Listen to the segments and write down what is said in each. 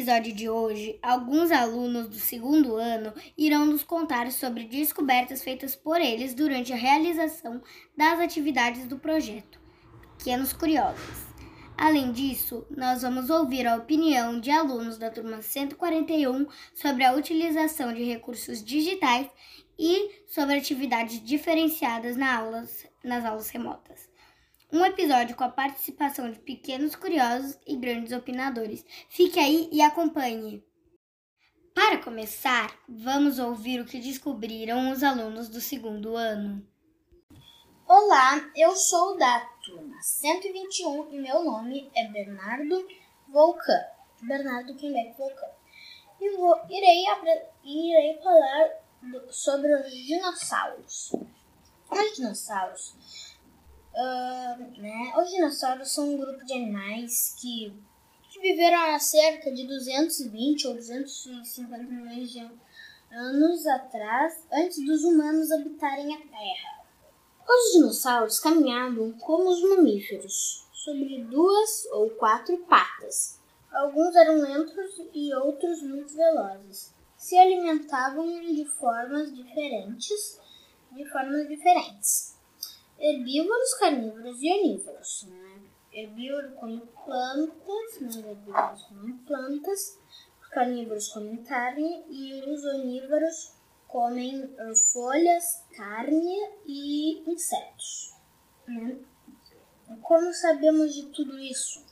episódio de hoje, alguns alunos do segundo ano irão nos contar sobre descobertas feitas por eles durante a realização das atividades do projeto Pequenos Curiosos. Além disso, nós vamos ouvir a opinião de alunos da turma 141 sobre a utilização de recursos digitais e sobre atividades diferenciadas nas aulas, nas aulas remotas. Um episódio com a participação de pequenos curiosos e grandes opinadores. Fique aí e acompanhe! Para começar, vamos ouvir o que descobriram os alunos do segundo ano. Olá, eu sou da turma 121 e meu nome é Bernardo Volcan. Bernardo Quimbeck Volcan. E vou, irei, irei falar do, sobre os dinossauros. Os dinossauros. Uh, né, os dinossauros são um grupo de animais que, que viveram há cerca de 220 ou 250 milhões de anos atrás, antes dos humanos habitarem a Terra. Os dinossauros caminhavam como os mamíferos, sobre duas ou quatro patas. Alguns eram lentos e outros muito velozes. Se alimentavam de formas diferentes, de formas diferentes. Herbívoros, carnívoros e onívoros. Né? Herbívoro come plantas, né? herbívoros comem plantas, os carnívoros comem carne e os onívoros comem uh, folhas, carne e insetos. Né? Como sabemos de tudo isso?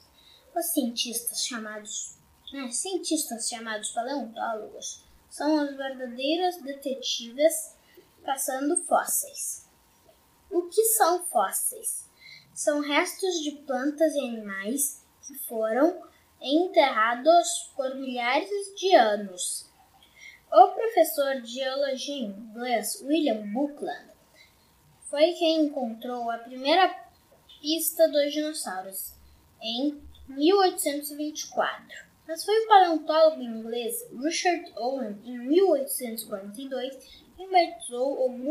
Os cientistas chamados, né, cientistas chamados paleontólogos são as verdadeiras detetives caçando fósseis. O que são fósseis? São restos de plantas e animais que foram enterrados por milhares de anos o professor de geologia inglês William Buckland foi quem encontrou a primeira pista dos dinossauros em 1824. Mas foi o paleontólogo inglês Richard Owen, em 1842,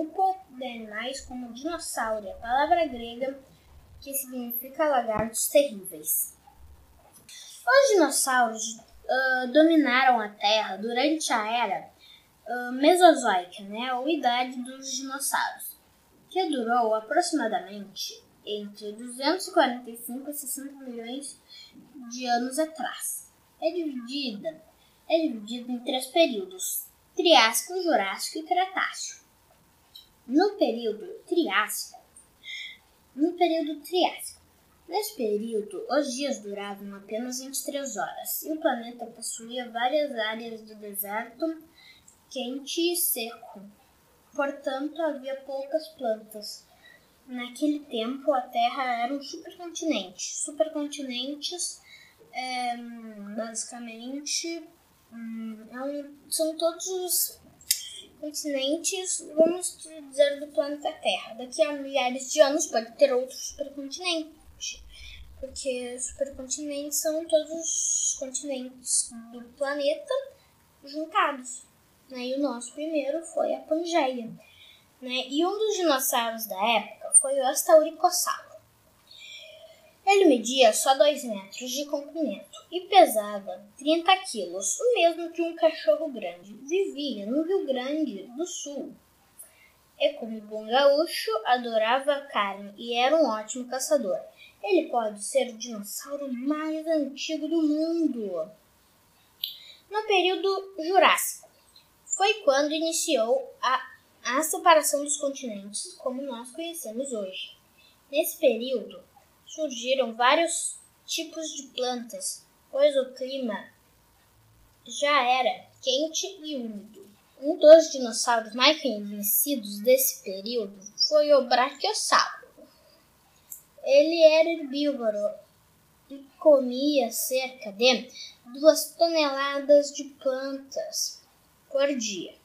grupo de animais como dinossauro, a palavra grega que significa lagartos terríveis. Os dinossauros uh, dominaram a Terra durante a era uh, Mesozoica, né, ou idade dos dinossauros, que durou aproximadamente entre 245 e 60 milhões de anos atrás. É dividida, é dividida em três períodos: Triássico, Jurássico e Cretáceo. No período Triássico, no período Triássico, Nesse período, os dias duravam apenas 23 horas e o planeta possuía várias áreas do deserto quente e seco. Portanto, havia poucas plantas. Naquele tempo, a Terra era um supercontinente. Supercontinentes, é, basicamente, é um, são todos os continentes, vamos dizer, do planeta Terra. Daqui a milhares de anos pode ter outros supercontinentes porque supercontinentes são todos os continentes do planeta juntados. Né? E o nosso primeiro foi a Pangeia. Né? E um dos dinossauros da época foi o Astauricossauro. Ele media só 2 metros de comprimento e pesava 30 quilos, o mesmo que um cachorro grande. Vivia no Rio Grande do Sul. E como bom gaúcho, adorava carne e era um ótimo caçador. Ele pode ser o dinossauro mais antigo do mundo. No período Jurássico, foi quando iniciou a, a separação dos continentes como nós conhecemos hoje. Nesse período, surgiram vários tipos de plantas, pois o clima já era quente e úmido. Um dos dinossauros mais conhecidos desse período foi o Brachiosauro. Ele era herbívoro e comia cerca de duas toneladas de plantas por dia.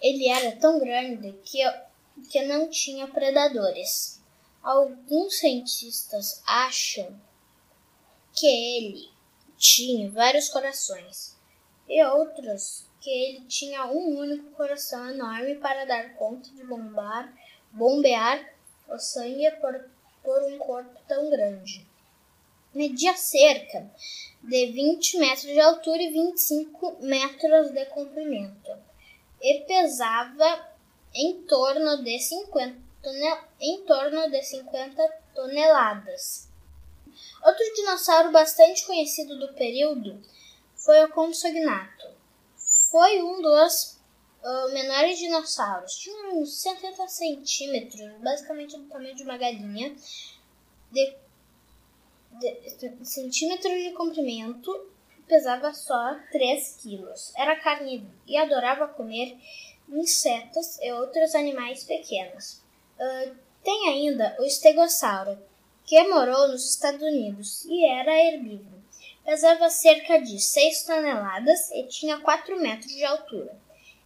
Ele era tão grande que, que não tinha predadores. Alguns cientistas acham que ele tinha vários corações e outros que ele tinha um único coração enorme para dar conta de bombar, bombear o sangue por, por um corpo tão grande. Media cerca de 20 metros de altura e 25 metros de comprimento, e pesava em torno de 50, em torno de 50 toneladas. Outro dinossauro bastante conhecido do período foi o Compsognato. Foi um dos uh, menores dinossauros. Tinha uns 70 centímetros, basicamente do tamanho de uma galinha, de, de, de centímetros de comprimento, pesava só 3 quilos. Era carnívoro e adorava comer insetos e outros animais pequenos. Tem ainda o estegossauro, que morou nos Estados Unidos e era herbívoro. Pesava cerca de 6 toneladas e tinha 4 metros de altura.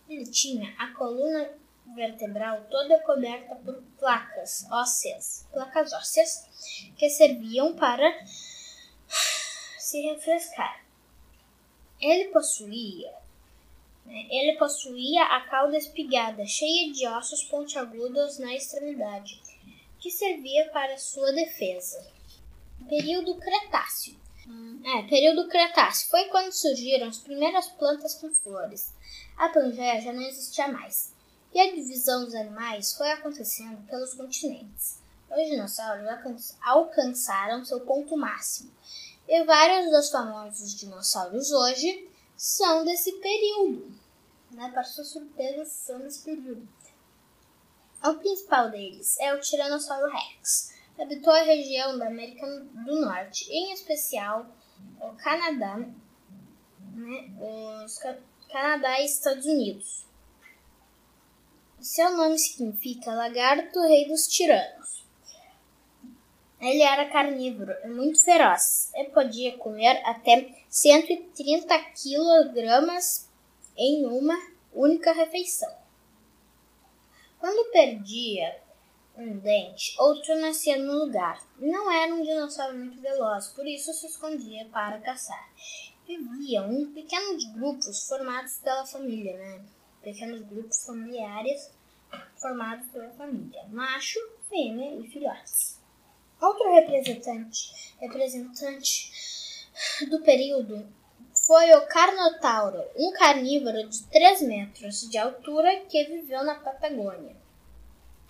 Ele tinha a coluna vertebral toda coberta por placas ósseas, placas ósseas que serviam para se refrescar. Ele possuía ele possuía a cauda espigada, cheia de ossos pontiagudos na extremidade, que servia para sua defesa. Período Cretáceo. É, período Cretáceo foi quando surgiram as primeiras plantas com flores. A Pangeia já não existia mais, e a divisão dos animais foi acontecendo pelos continentes. Os dinossauros alcançaram seu ponto máximo, e vários dos famosos dinossauros hoje são desse período. Né? Para sua surpresa, desse período. O principal deles é o Tiranossauro Rex. Habitou a região da América do Norte, em especial o Canadá, né, os Canadá e Estados Unidos. Seu nome significa lagarto rei dos tiranos. Ele era carnívoro e muito feroz e podia comer até 130 quilogramas em uma única refeição. Quando perdia um dente, outro nascia no lugar. Não era um dinossauro muito veloz, por isso se escondia para caçar. Viviam em pequenos grupos formados pela família, né? Pequenos grupos familiares formados pela família, macho, fêmea e filhotes. Outro representante, representante do período foi o Carnotauro, um carnívoro de 3 metros de altura que viveu na Patagônia.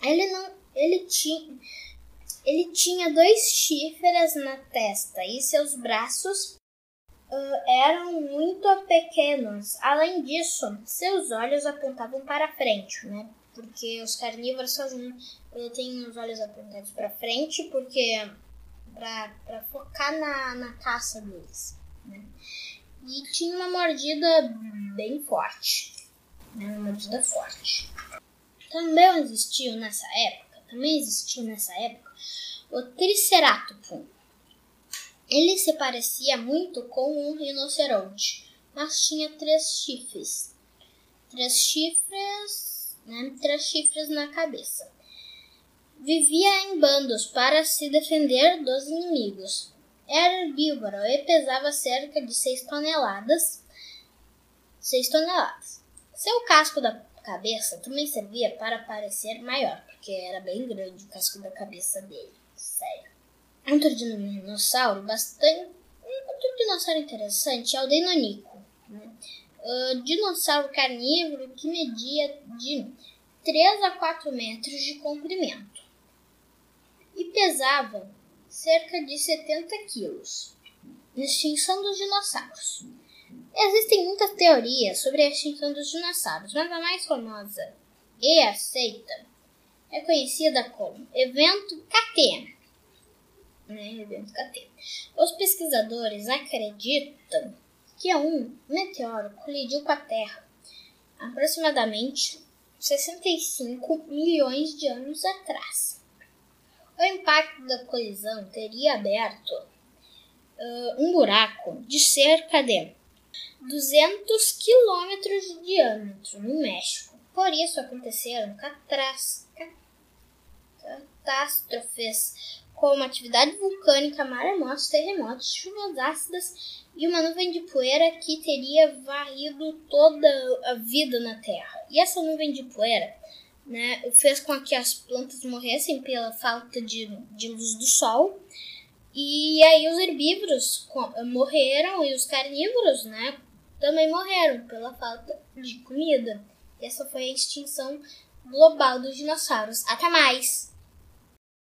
Ele, não, ele, tinha, ele tinha dois chifres na testa e seus braços uh, eram muito pequenos. Além disso, seus olhos apontavam para frente, né? Porque os carnívoros sozinhos têm os olhos apontados para frente, porque para focar na, na caça deles. Né? E tinha uma mordida bem forte. Né? Uma mordida forte. Também existiu nessa época, também existiu nessa época, o Triceratops. Ele se parecia muito com um rinoceronte, mas tinha três chifres. Três chifres, né? Três chifres na cabeça. Vivia em bandos para se defender dos inimigos. Era herbívoro e pesava cerca de 6 toneladas. 6 toneladas. Seu casco da cabeça também servia para parecer maior, porque era bem grande o casco da cabeça dele. Sério. Outro dinossauro bastante. Outro dinossauro interessante é o Deinonychus. Né? Uh, dinossauro carnívoro que media de 3 a 4 metros de comprimento e pesava cerca de 70 quilos. Extinção dos dinossauros. Existem muitas teorias sobre a extinção dos dinossauros, mas a mais famosa e aceita é conhecida como Evento Catena. Né? Evento. Os pesquisadores acreditam que um meteoro colidiu com a Terra aproximadamente 65 milhões de anos atrás. O impacto da colisão teria aberto uh, um buraco de cerca de 200 quilômetros de diâmetro no México. Por isso aconteceram catástrofes como atividade vulcânica, maremotos, terremotos, chuvas ácidas e uma nuvem de poeira que teria varrido toda a vida na Terra. E essa nuvem de poeira né, fez com que as plantas morressem pela falta de, de luz do sol E aí os herbívoros morreram e os carnívoros, né, também morreram pela falta de comida. Essa foi a extinção global dos dinossauros. Até mais!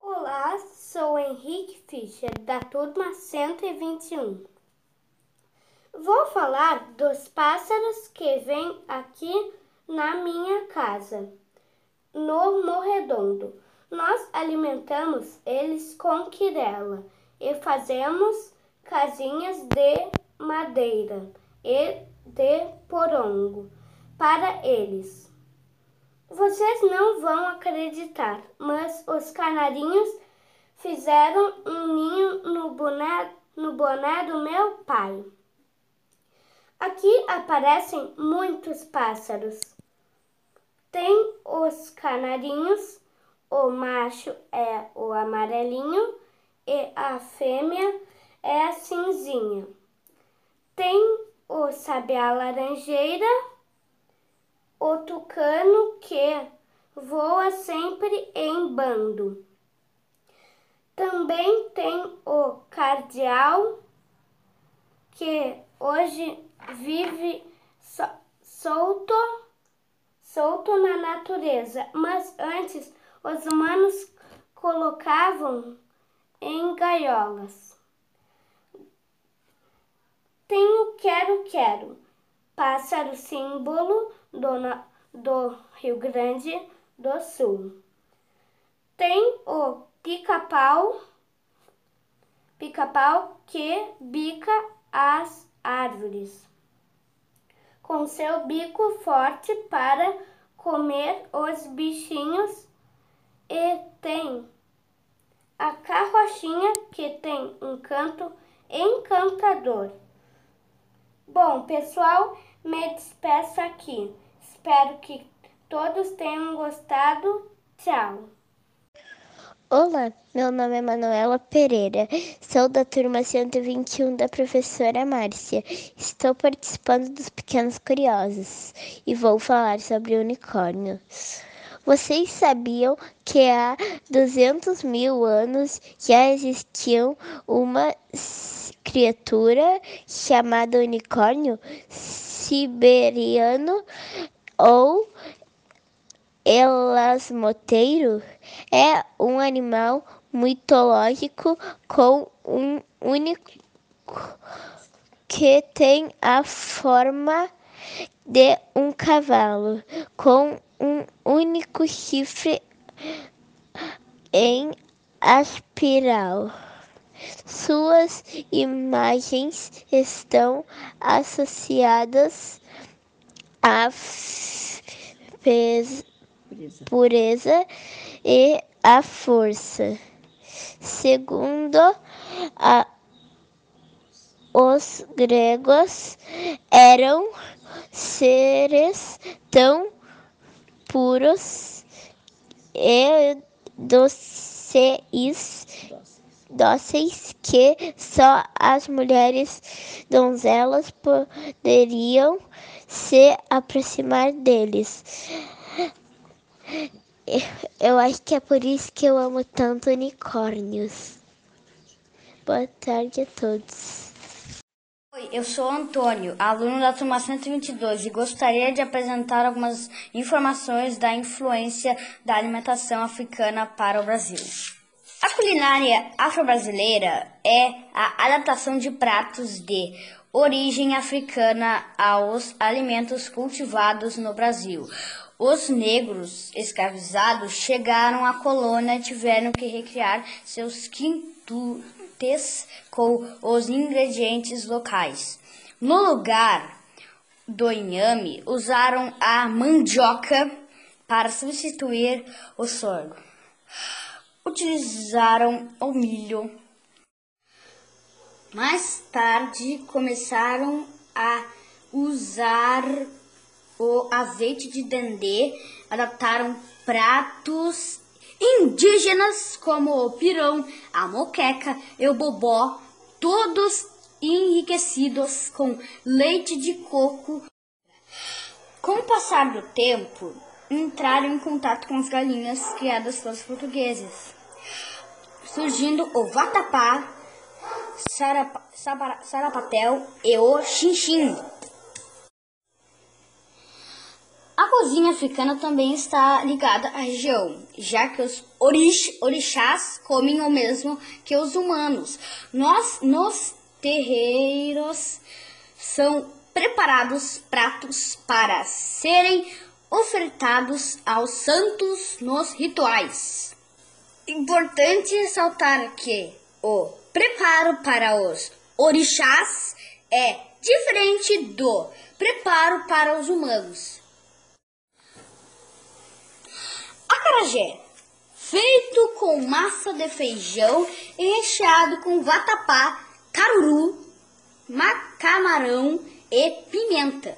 Olá, sou Henrique Fischer, da turma 121. Vou falar dos pássaros que vêm aqui na minha casa, no Morredondo. Nós alimentamos eles com quirela e fazemos casinhas de madeira e de porongo para eles. Vocês não vão acreditar, mas os canarinhos fizeram um ninho no boné, no boné do meu pai. Aqui aparecem muitos pássaros. Tem os canarinhos, o macho é o amarelinho e a fêmea é a cinzinha. Tem o sabiá laranjeira, o tucano que voa sempre em bando. Também tem o cardeal que hoje vive solto, solto na natureza, mas antes os humanos colocavam em gaiolas. Tem o quero-quero, pássaro símbolo do, do Rio Grande do Sul. Tem o pica-pau, pica-pau que bica as árvores com seu bico forte para comer os bichinhos e tem a carrochinha que tem um canto encantador. Bom, pessoal, me despeço aqui. Espero que todos tenham gostado. Tchau! Olá, meu nome é Manuela Pereira, sou da turma 121 da professora Márcia. Estou participando dos Pequenos Curiosos e vou falar sobre unicórnios. Vocês sabiam que há 200 mil anos já existiu uma criatura chamada unicórnio siberiano ou elasmoteiro é um animal mitológico com um único que tem a forma de um cavalo com um único chifre em espiral. Suas imagens estão associadas a pureza, pureza e a força. Segundo a, os gregos, eram seres tão puros e dóceis que só as mulheres donzelas poderiam se aproximar deles. Eu acho que é por isso que eu amo tanto unicórnios. Boa tarde a todos. Oi, eu sou Antônio, aluno da turma 122 e gostaria de apresentar algumas informações da influência da alimentação africana para o Brasil. A culinária afro-brasileira é a adaptação de pratos de origem africana aos alimentos cultivados no Brasil. Os negros escravizados chegaram à colônia e tiveram que recriar seus quintutes com os ingredientes locais. No lugar do inhame, usaram a mandioca para substituir o sorgo. Utilizaram o milho. Mais tarde começaram a usar o azeite de dendê, adaptaram pratos indígenas como o pirão, a moqueca e o bobó, todos enriquecidos com leite de coco. Com o passar do tempo, entraram em contato com as galinhas criadas pelos portugueses, surgindo o vatapá, sarapatel e o xinxim. A cozinha africana também está ligada à região, já que os orix, orixás comem o mesmo que os humanos. Nós, nos terreiros, são preparados pratos para serem ofertados aos santos nos rituais. Importante ressaltar que o preparo para os orixás é diferente do preparo para os humanos. Acarajé, feito com massa de feijão e recheado com vatapá, caruru, camarão e pimenta.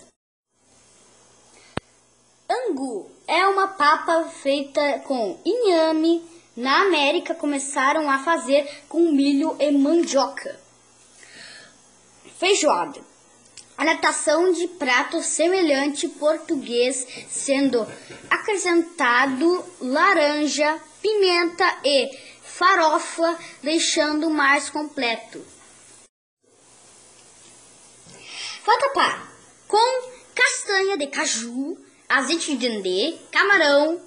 Angu é uma papa feita com inhame. Na América começaram a fazer com milho e mandioca. Feijoada adaptação de prato semelhante português, sendo acrescentado laranja, pimenta e farofa, deixando mais completo. Vatapá com castanha de caju, azeite de dendê, camarão,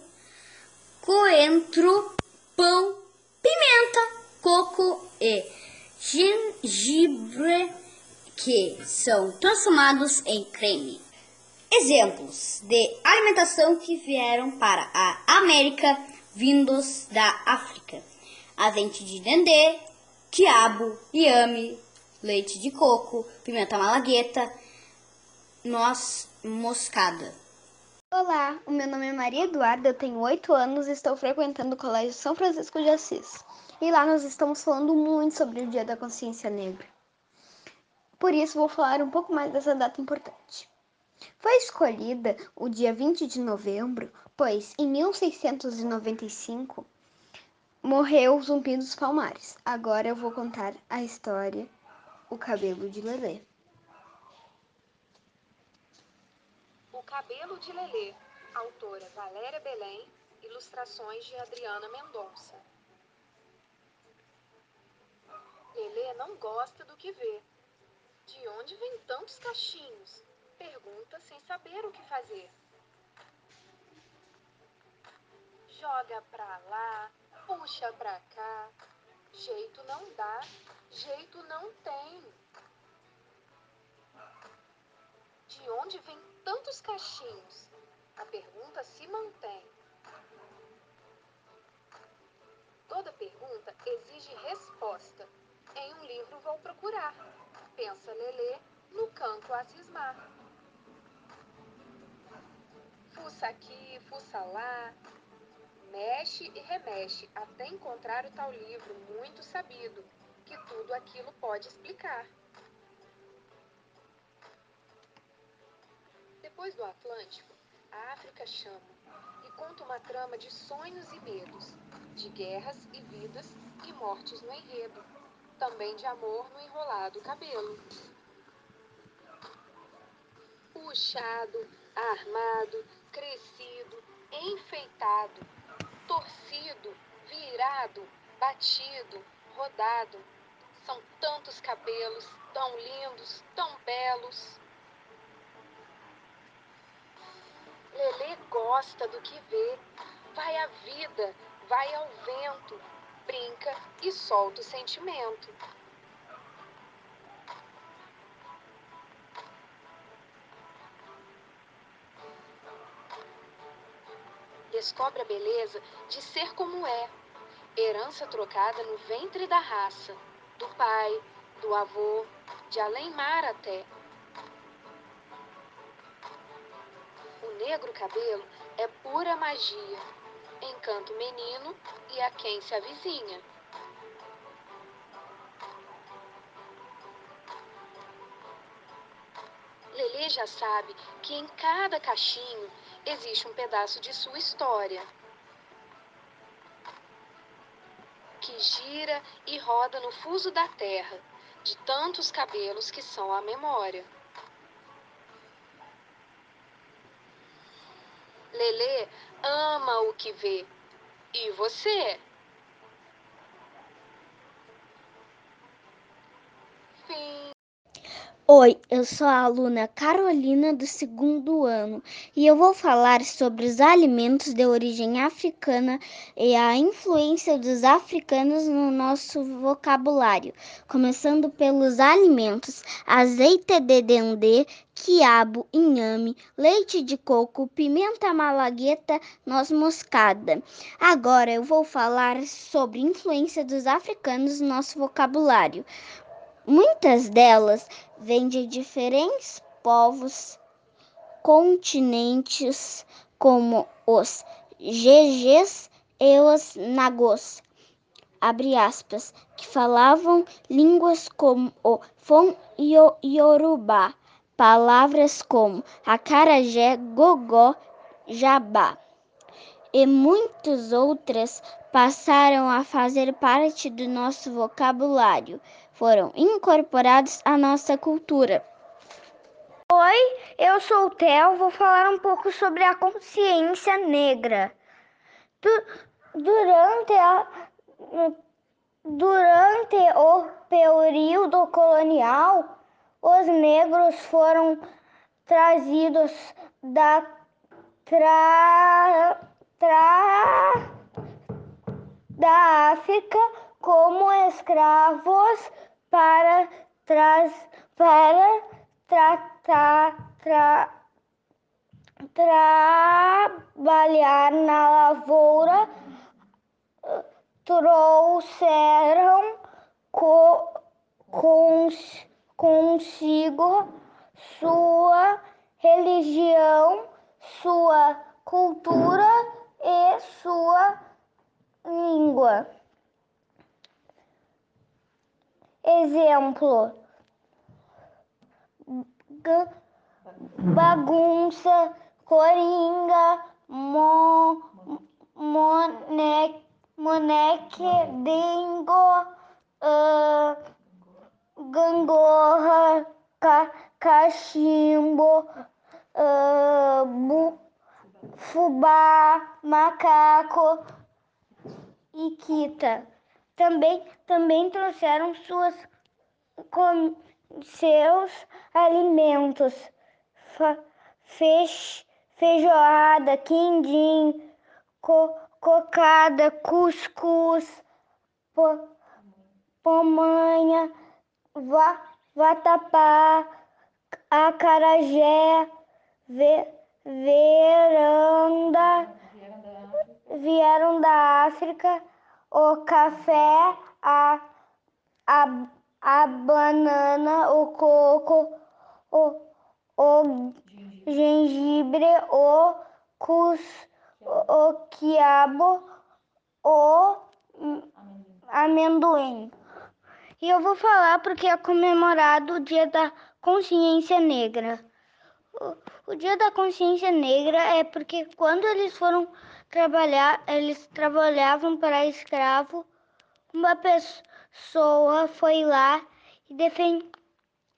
coentro, pão, pimenta, coco e gengibre que são transformados em creme. Exemplos de alimentação que vieram para a América vindos da África: azeite de dendê, quiabo, iame, leite de coco, pimenta malagueta, noz moscada. Olá, o meu nome é Maria Eduarda, eu tenho 8 anos e estou frequentando o Colégio São Francisco de Assis. E lá nós estamos falando muito sobre o Dia da Consciência Negra. Por isso, vou falar um pouco mais dessa data importante. Foi escolhida o dia 20 de novembro, pois em 1695 morreu o Zumbi dos Palmares. Agora eu vou contar a história O Cabelo de Lelê. O Cabelo de Lelê, autora Valéria Belém, ilustrações de Adriana Mendonça. Lelê não gosta do que vê de onde vem tantos cachinhos? Pergunta sem saber o que fazer. Joga pra lá, puxa pra cá. Jeito não dá, jeito não tem. De onde vem tantos cachinhos? A pergunta se mantém. Toda pergunta exige resposta. Em um livro vou procurar pensa Lelê, no canto a cismar. Fuça aqui, fuça lá, mexe e remexe até encontrar o tal livro muito sabido, que tudo aquilo pode explicar. Depois do Atlântico, a África chama e conta uma trama de sonhos e medos, de guerras e vidas e mortes no enredo também de amor no enrolado cabelo. Puxado, armado, crescido, enfeitado, torcido, virado, batido, rodado. São tantos cabelos, tão lindos, tão belos. Lelê gosta do que vê, vai à vida, vai ao vento, brinca e solta o sentimento. Descobre a beleza de ser como é, herança trocada no ventre da raça, do pai, do avô, de além-mar até. O negro cabelo é pura magia encanta o menino e a quem se avizinha. Lelê já sabe que em cada cachinho existe um pedaço de sua história. Que gira e roda no fuso da terra, de tantos cabelos que são a memória. Lelê ama o que vê. E você? fim. Oi, eu sou a aluna Carolina do segundo ano e eu vou falar sobre os alimentos de origem africana e a influência dos africanos no nosso vocabulário, começando pelos alimentos: azeite de dendê, quiabo, inhame, leite de coco, pimenta malagueta, noz moscada. Agora eu vou falar sobre a influência dos africanos no nosso vocabulário. Muitas delas vêm de diferentes povos, continentes, como os GGs e os Nagôs, abre aspas, que falavam línguas como o Fon e o Yorubá, palavras como acarajé, gogó, jabá e muitas outras passaram a fazer parte do nosso vocabulário, foram incorporados à nossa cultura. Oi, eu sou o Theo, vou falar um pouco sobre a consciência negra. Du durante, a, durante o período colonial, os negros foram trazidos da tra tra da África como escravos para, tras, para tratar, tra, trabalhar na lavoura, trouxeram co, cons, consigo sua religião, sua cultura e sua língua. Exemplo: bagunça, coringa, mo, moneque, moneque, dingo, uh, gangorra, ca, cachimbo, uh, bu, fubá, macaco e quita. Também, também trouxeram suas, com, seus alimentos, feixe, feijoada, quindim, co, cocada, cuscuz, po, pomanha, va, vatapá, acarajé, ve, veranda, vieram da África, o café, a, a, a banana, o coco, o, o gengibre, o cus, o, quiabo, o amendoim. E eu vou falar porque é comemorado o Dia da Consciência Negra. O, o Dia da Consciência Negra é porque quando eles foram trabalhar, eles trabalhavam para escravo. Uma pessoa foi lá e, defend,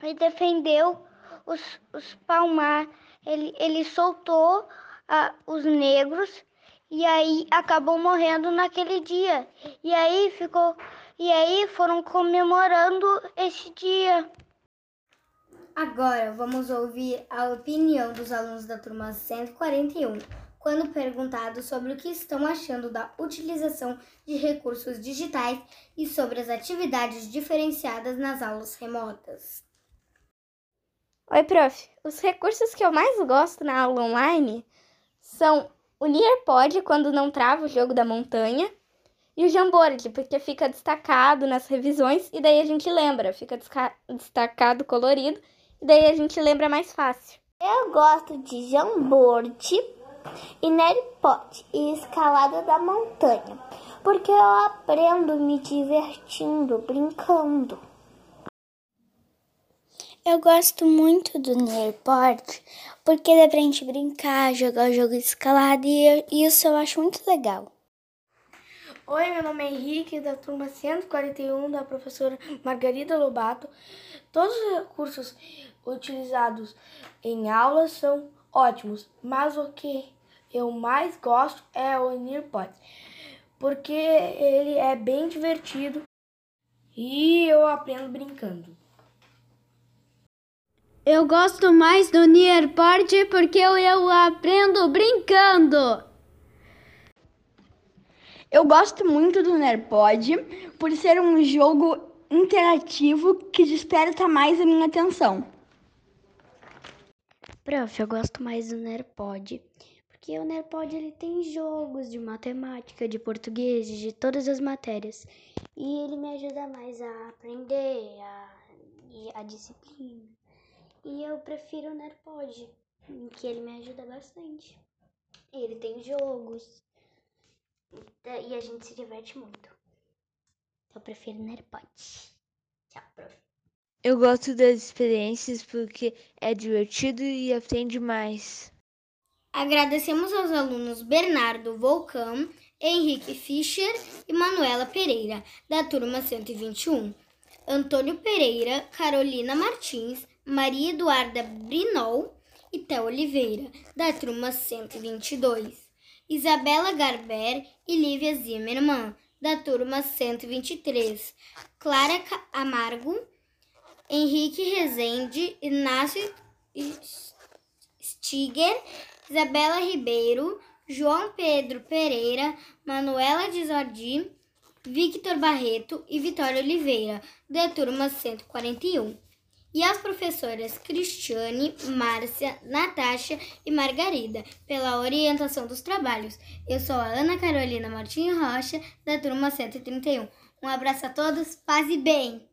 e defendeu os, os palmar. Ele, ele soltou ah, os negros e aí acabou morrendo naquele dia. E aí ficou e aí foram comemorando esse dia. Agora vamos ouvir a opinião dos alunos da turma 141, quando perguntado sobre o que estão achando da utilização de recursos digitais e sobre as atividades diferenciadas nas aulas remotas. Oi, prof. Os recursos que eu mais gosto na aula online são o Nearpod, quando não trava o jogo da montanha, e o Jamboard, porque fica destacado nas revisões e daí a gente lembra, fica destacado colorido e daí a gente lembra mais fácil. Eu gosto de Jamboard e Nearpod e escalada da montanha, porque eu aprendo me divertindo, brincando. Eu gosto muito do Nearpod porque dá pra gente brincar, jogar o jogo de escalada e isso eu acho muito legal. Oi, meu nome é Henrique, da turma 141 da professora Margarida Lobato. Todos os recursos utilizados em aulas são ótimos, mas o que eu mais gosto é o Nearpod, porque ele é bem divertido e eu aprendo brincando. Eu gosto mais do Nearport porque eu aprendo brincando. Eu gosto muito do Nerpod por ser um jogo interativo que desperta mais a minha atenção. Prof, eu gosto mais do Nerpod porque o Nerpod ele tem jogos de matemática, de português, de todas as matérias. E ele me ajuda mais a aprender, a, a disciplina. E eu prefiro o Nerpod, que ele me ajuda bastante. Ele tem jogos. E a gente se diverte muito. Eu prefiro o Nerpod. Tchau, prof. Eu gosto das experiências porque é divertido e aprende mais. Agradecemos aos alunos Bernardo Volcão, Henrique Fischer e Manuela Pereira, da turma 121. Antônio Pereira, Carolina Martins, Maria Eduarda Brinol e Theo Oliveira, da turma 122. Isabela Garber e Lívia Zimmermann, da turma 123. Clara Amargo, Henrique Rezende, Inácio Stiger, Isabela Ribeiro, João Pedro Pereira, Manuela Dizordi, Victor Barreto e Vitória Oliveira, da turma 141. E as professoras Cristiane, Márcia, Natasha e Margarida, pela orientação dos trabalhos. Eu sou a Ana Carolina Martins Rocha, da turma 131. Um abraço a todos, paz e bem!